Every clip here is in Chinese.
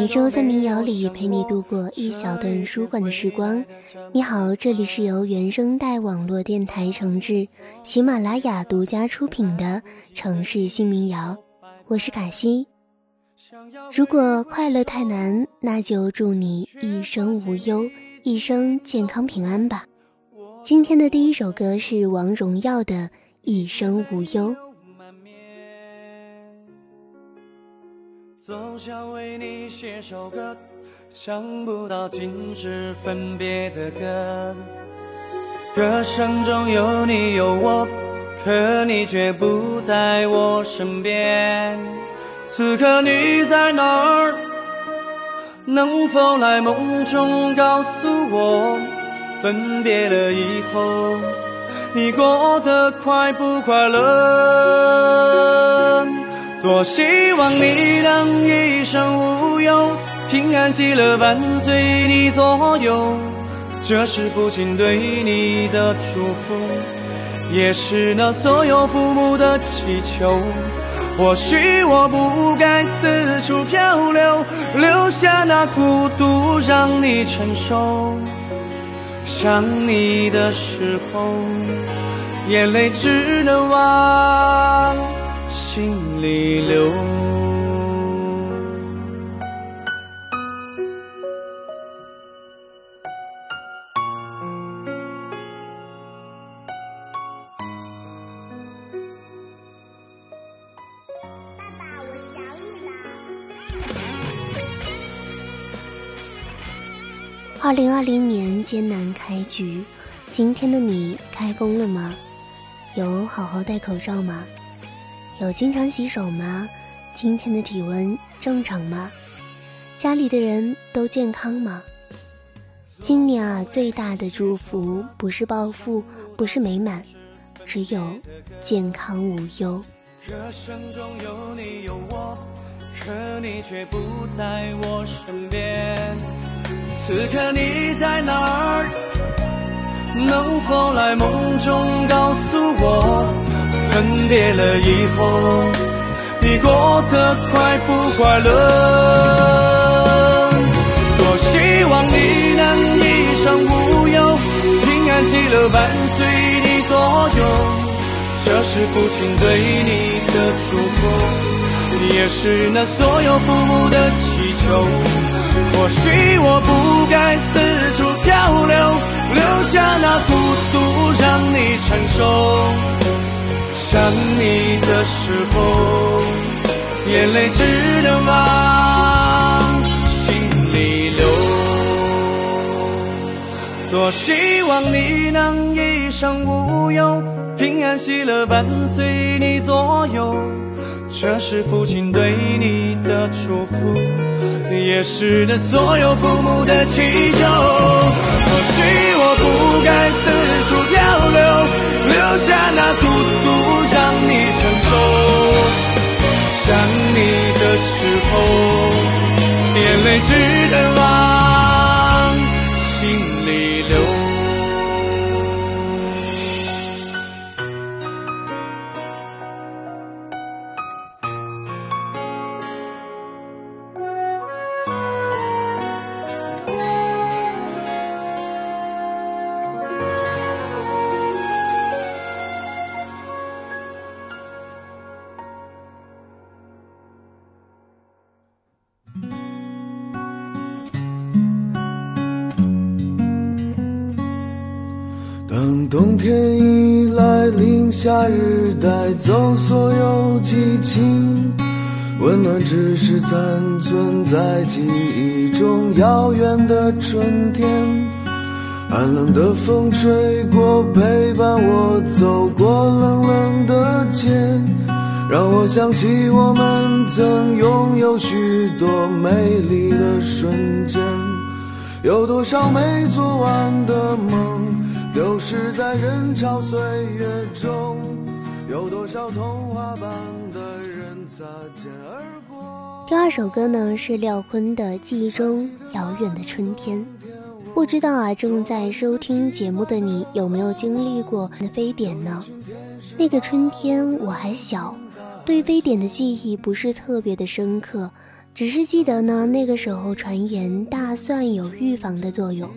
每周在民谣里陪你度过一小段舒缓的时光。你好，这里是由原声带网络电台承制，喜马拉雅独家出品的城市新民谣，我是凯西。如果快乐太难，那就祝你一生无忧，一生健康平安吧。今天的第一首歌是王荣耀的《一生无忧》。总想为你写首歌，想不到竟是分别的歌。歌声中有你有我，可你却不在我身边。此刻你在哪儿？能否来梦中告诉我，分别了以后，你过得快不快乐？多希望你能一生无忧，平安喜乐伴随你左右。这是父亲对你的祝福，也是那所有父母的祈求。或许我不该四处漂流，留下那孤独让你承受。想你的时候，眼泪只能往。心里流。爸爸，我想你了。二零二零年艰难开局，今天的你开工了吗？有好好戴口罩吗？有经常洗手吗？今天的体温正常吗？家里的人都健康吗？今年啊，最大的祝福不是暴富，不是美满，只有健康无忧。歌声中有你有我，可你却不在我身边。此刻你在哪儿？能否来梦中告诉我？分别了以后，你过得快不快乐？多希望你能一生无忧，平安喜乐伴随你左右。这是父亲对你的祝福，也是那所有父母的祈求。或许我不该四处漂流，留下那孤独让你承受。想你的时候，眼泪只能往心里流。多希望你能一生无忧，平安喜乐伴随你左右。这是父亲对你的祝福，也是那所有父母的祈求。或许我不该四处漂流。留下那孤独让你承受，想你的时候，眼泪只能夏日带走所有激情，温暖只是残存在记忆中遥远的春天。寒冷的风吹过，陪伴我走过冷冷的街，让我想起我们曾拥有许多美丽的瞬间，有多少没做完的梦。丢失在人潮岁月中，有多少童话般的人擦肩而过。第二首歌呢是廖坤的《记忆中遥远的春天》。不知道啊，正在收听节目的你有没有经历过非典呢？那个春天我还小，对非典的记忆不是特别的深刻，只是记得呢，那个时候传言大蒜有预防的作用，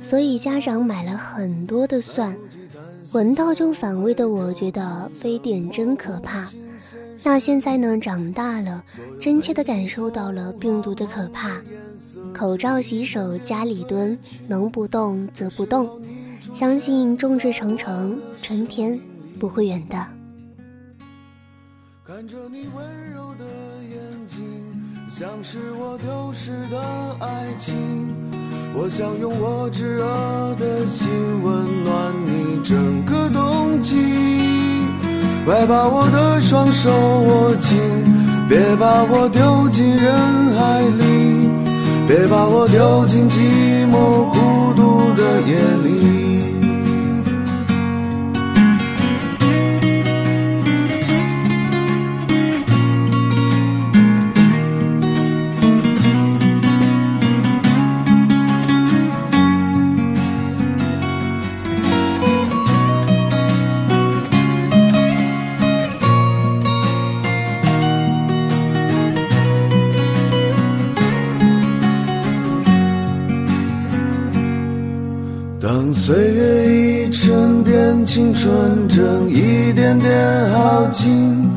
所以家长买了很多的蒜，闻到就反胃的我觉得非典真可怕。那现在呢，长大了，真切的感受到了病毒的可怕。口罩、洗手、家里蹲，能不动则不动。相信众志成城，春天不会远的。看着你温柔的眼睛，像是我丢失的爱情。我想用我炙热的心温暖你整个冬季。快把我的双手握紧，别把我丢进人海里，别把我丢进寂寞孤独的夜里。岁月已沉淀，青春正一点点耗尽，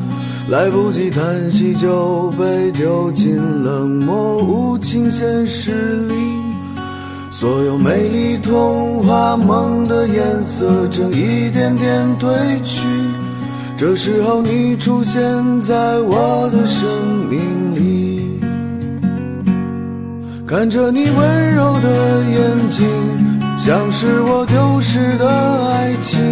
来不及叹息就被丢进冷漠无情现实里。所有美丽童话梦的颜色正一点点褪去，这时候你出现在我的生命里，看着你温柔的眼睛。像是我丢失的爱情，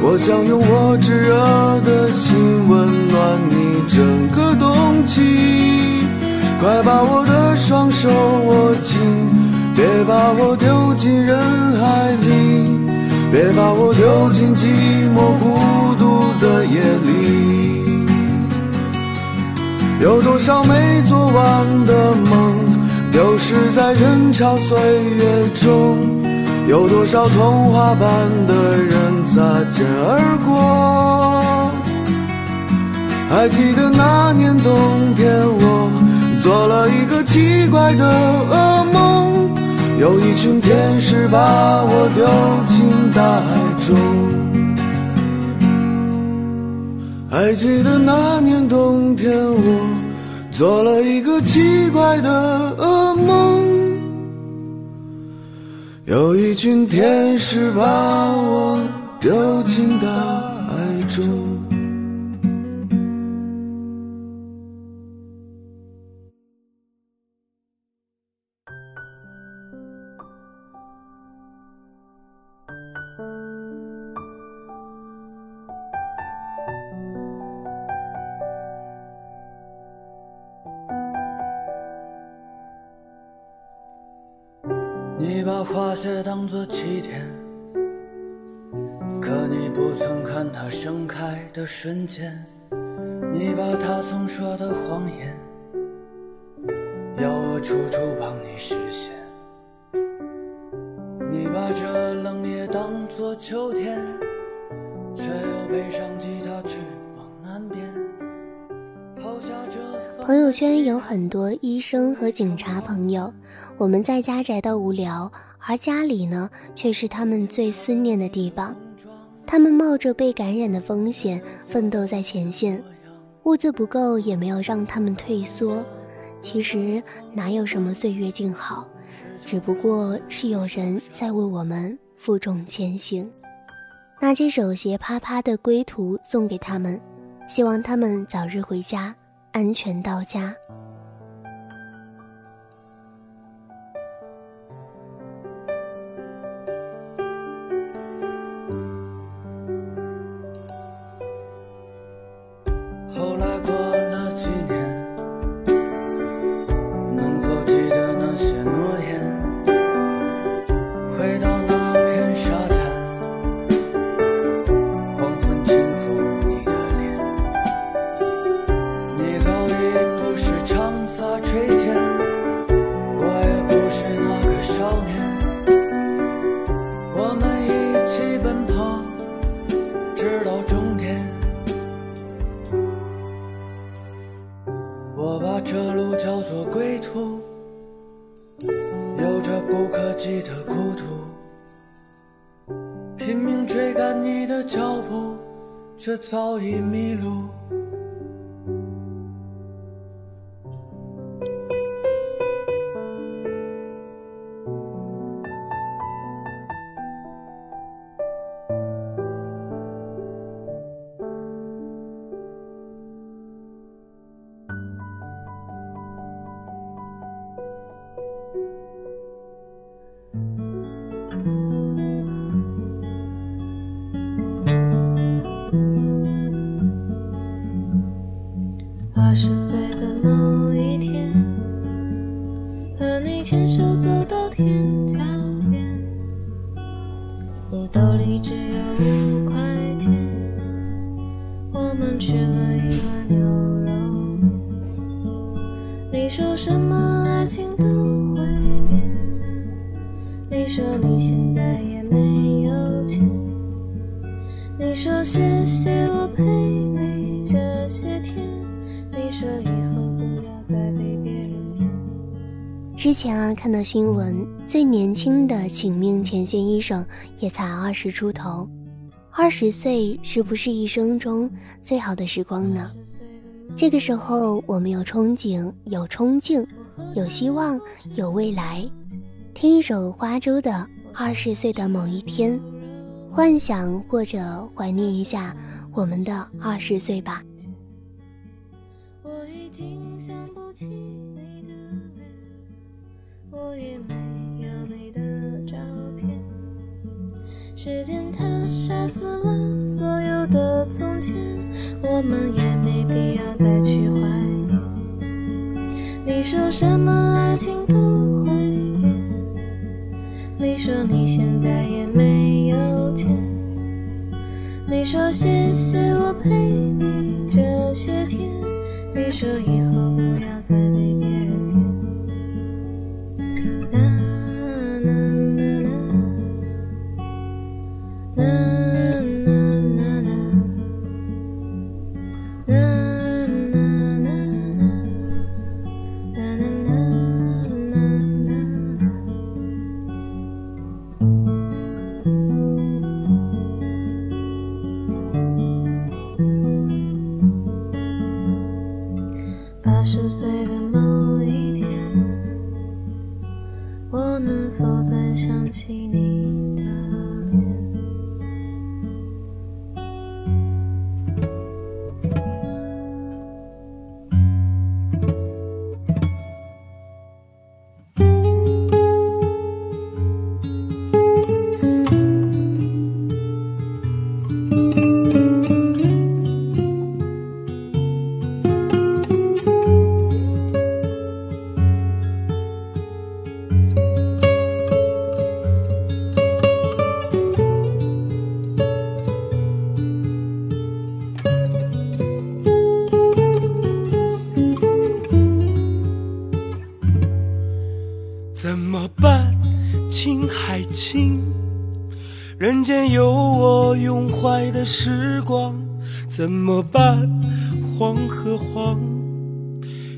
我想用我炙热的心温暖你整个冬季。快把我的双手握紧，别把我丢进人海里，别把我丢进寂寞孤独的夜里。有多少没做完的梦，丢失在人潮岁月中。有多少童话般的人擦肩而过？还记得那年冬天，我做了一个奇怪的噩梦，有一群天使把我丢进大海中。还记得那年冬天，我做了一个奇怪的噩梦。有一群天使把我丢进大海中。把花谢当作起点，可你不曾看它盛开的瞬间。你把它曾说的谎言，要我处处帮你实现。你把这冷夜当作秋天，却又背上吉他去往南边。朋友圈有很多医生和警察朋友。我们在家宅到无聊，而家里呢，却是他们最思念的地方。他们冒着被感染的风险，奋斗在前线。物资不够，也没有让他们退缩。其实哪有什么岁月静好，只不过是有人在为我们负重前行。拿这首斜啪啪的归途送给他们，希望他们早日回家，安全到家。早已迷说以后不要再被别人。之前啊，看到新闻，最年轻的请命前线医生也才二十出头。二十岁是不是一生中最好的时光呢？这个时候，我们有憧憬，有冲劲，有希望，有未来。听一首花粥的《二十岁的某一天》，幻想或者怀念一下我们的二十岁吧。已经想不起你的脸，我也没有你的照片。时间它杀死了所有的从前，我们也没必要再去怀念。你说什么爱情都会变，你说你现在也没有钱，你说谢谢我陪你这些天。你说以后不要再被别人的时光，怎么办，黄和黄？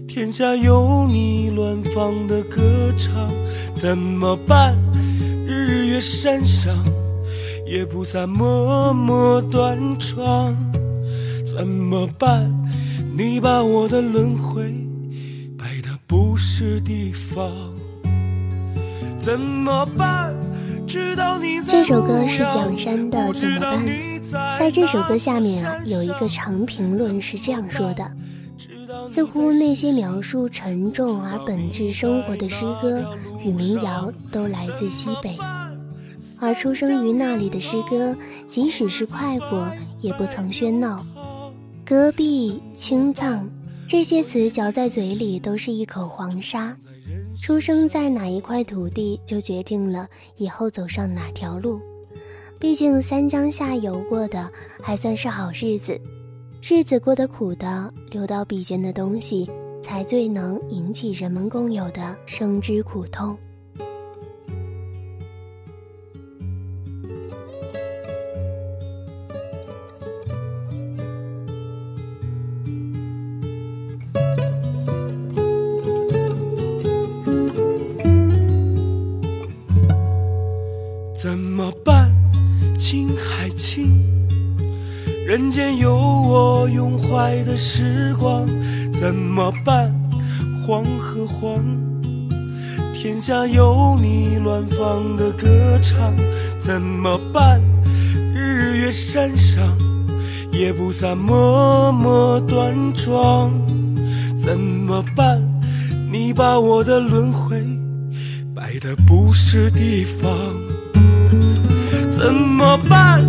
天下有你乱放的歌唱，怎么办？日月山上，也不散默默断肠，怎么办？你把我的轮回摆的不是地方。怎么办？知道你这首歌是蒋山的《怎么办》。在这首歌下面啊，有一个长评论是这样说的：似乎那些描述沉重而本质生活的诗歌与民谣都来自西北，而出生于那里的诗歌，即使是快活，也不曾喧闹。戈壁、青藏这些词嚼在嘴里都是一口黄沙。出生在哪一块土地，就决定了以后走上哪条路。毕竟三江下游过的还算是好日子，日子过得苦的，流到笔尖的东西，才最能引起人们共有的生之苦痛。时光，怎么办？黄和黄，天下有你乱放的歌唱，怎么办？日月山上，也不洒默默端庄，怎么办？你把我的轮回摆的不是地方，怎么办？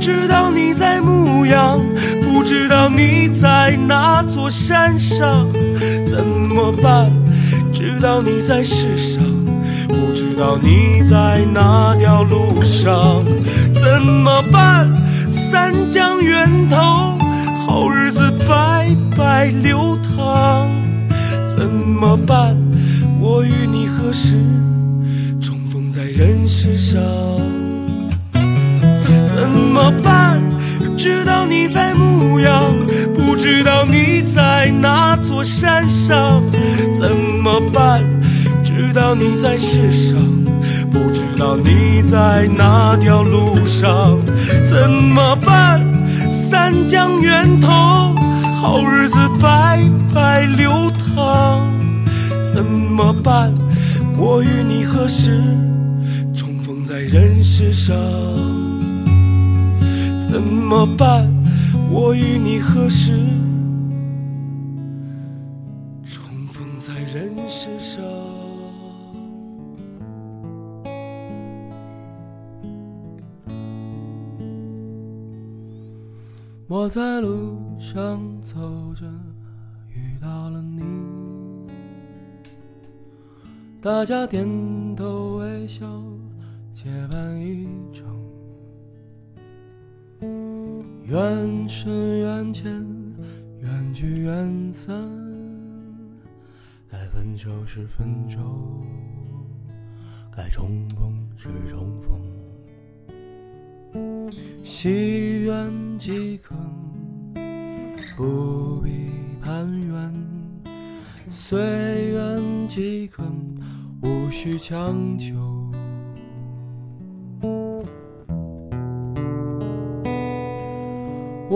知道你在牧羊，不知道你在哪座山上，怎么办？知道你在世上，不知道你在哪条路上，怎么办？三江源头，好日子白白流淌，怎么办？我与你何时重逢在人世上？怎么办？知道你在牧羊，不知道你在哪座山上。怎么办？知道你在世上，不知道你在哪条路上。怎么办？三江源头，好日子白白流淌。怎么办？我与你何时重逢在人世上？怎么办？我与你何时重逢在人世上？我在路上走着，遇到了你，大家点头微笑，结伴一程。缘深缘浅，缘聚缘散，该分手时分手，该重逢时重逢。惜缘即可，不必攀缘；随缘即可，无需强求。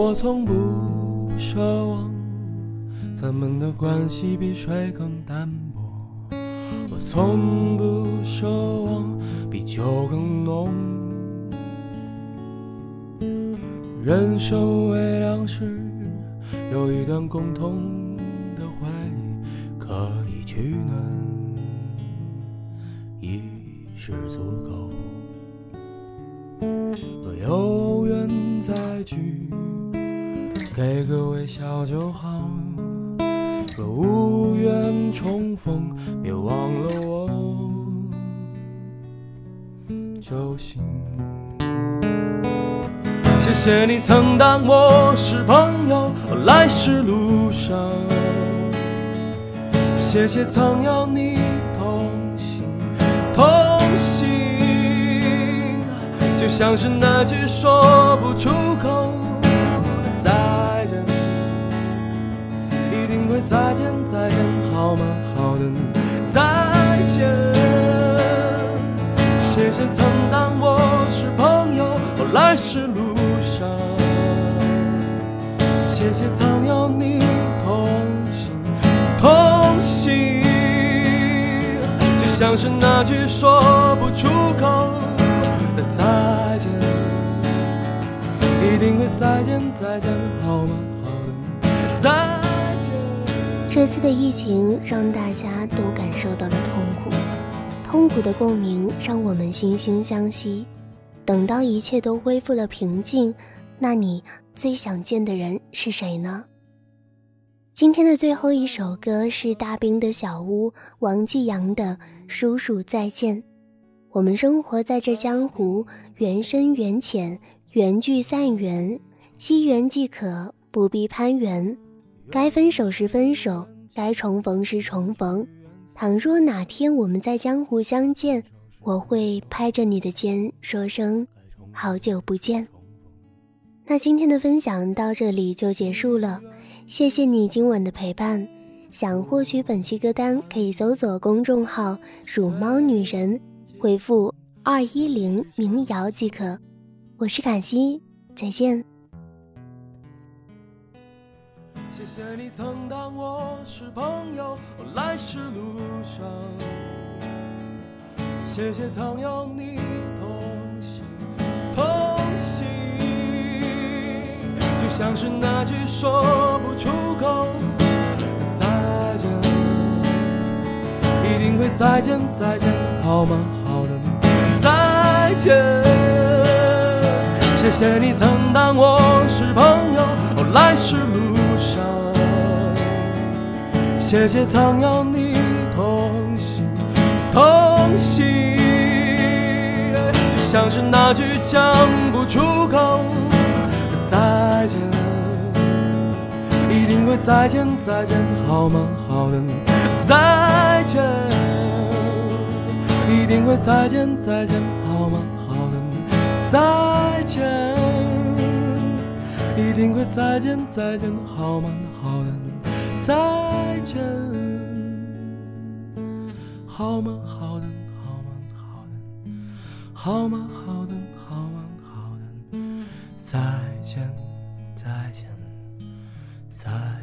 我从不奢望咱们的关系比水更淡薄，我从不奢望比酒更浓。人生为两世，有一段共同的回忆可以取暖，已是足够。若有缘再聚。给个微笑就好。若无缘重逢，别忘了我就行。谢谢你曾当我是朋友，来时路上。谢谢曾有你同行，同行，就像是那句说不出口。再见，再见，好吗？好的，再见。谢谢曾当我是朋友，后来是路上。谢谢曾有你同行，同行。就像是那句说不出口的再见，一定会再见，再见，好吗？次的疫情让大家都感受到了痛苦，痛苦的共鸣让我们惺惺相惜。等到一切都恢复了平静，那你最想见的人是谁呢？今天的最后一首歌是大兵的小屋，王继阳的《叔叔再见》。我们生活在这江湖，缘深缘浅，缘聚散缘，惜缘即可，不必攀缘。该分手时分手，该重逢时重逢。倘若哪天我们在江湖相见，我会拍着你的肩说声好久不见。那今天的分享到这里就结束了，谢谢你今晚的陪伴。想获取本期歌单，可以搜索公众号“鼠猫女人”，回复二一零民谣即可。我是凯西，再见。谢谢你曾当我，来时路上。谢谢曾有你同行，同行。就像是那句说不出口的再见，一定会再见再见，好吗？好的，再见。谢谢你曾当我是朋友，来时路上。谢谢曾有，同行。就像是那句讲不出口的再见，一定会再见再见，好吗？好的，再见，一定会再见再见，好吗？好的，再见，一定会再见再见，好吗？好的，再见，好吗？好的好吗？好的。好吗？好的好吗？好的。再见再见再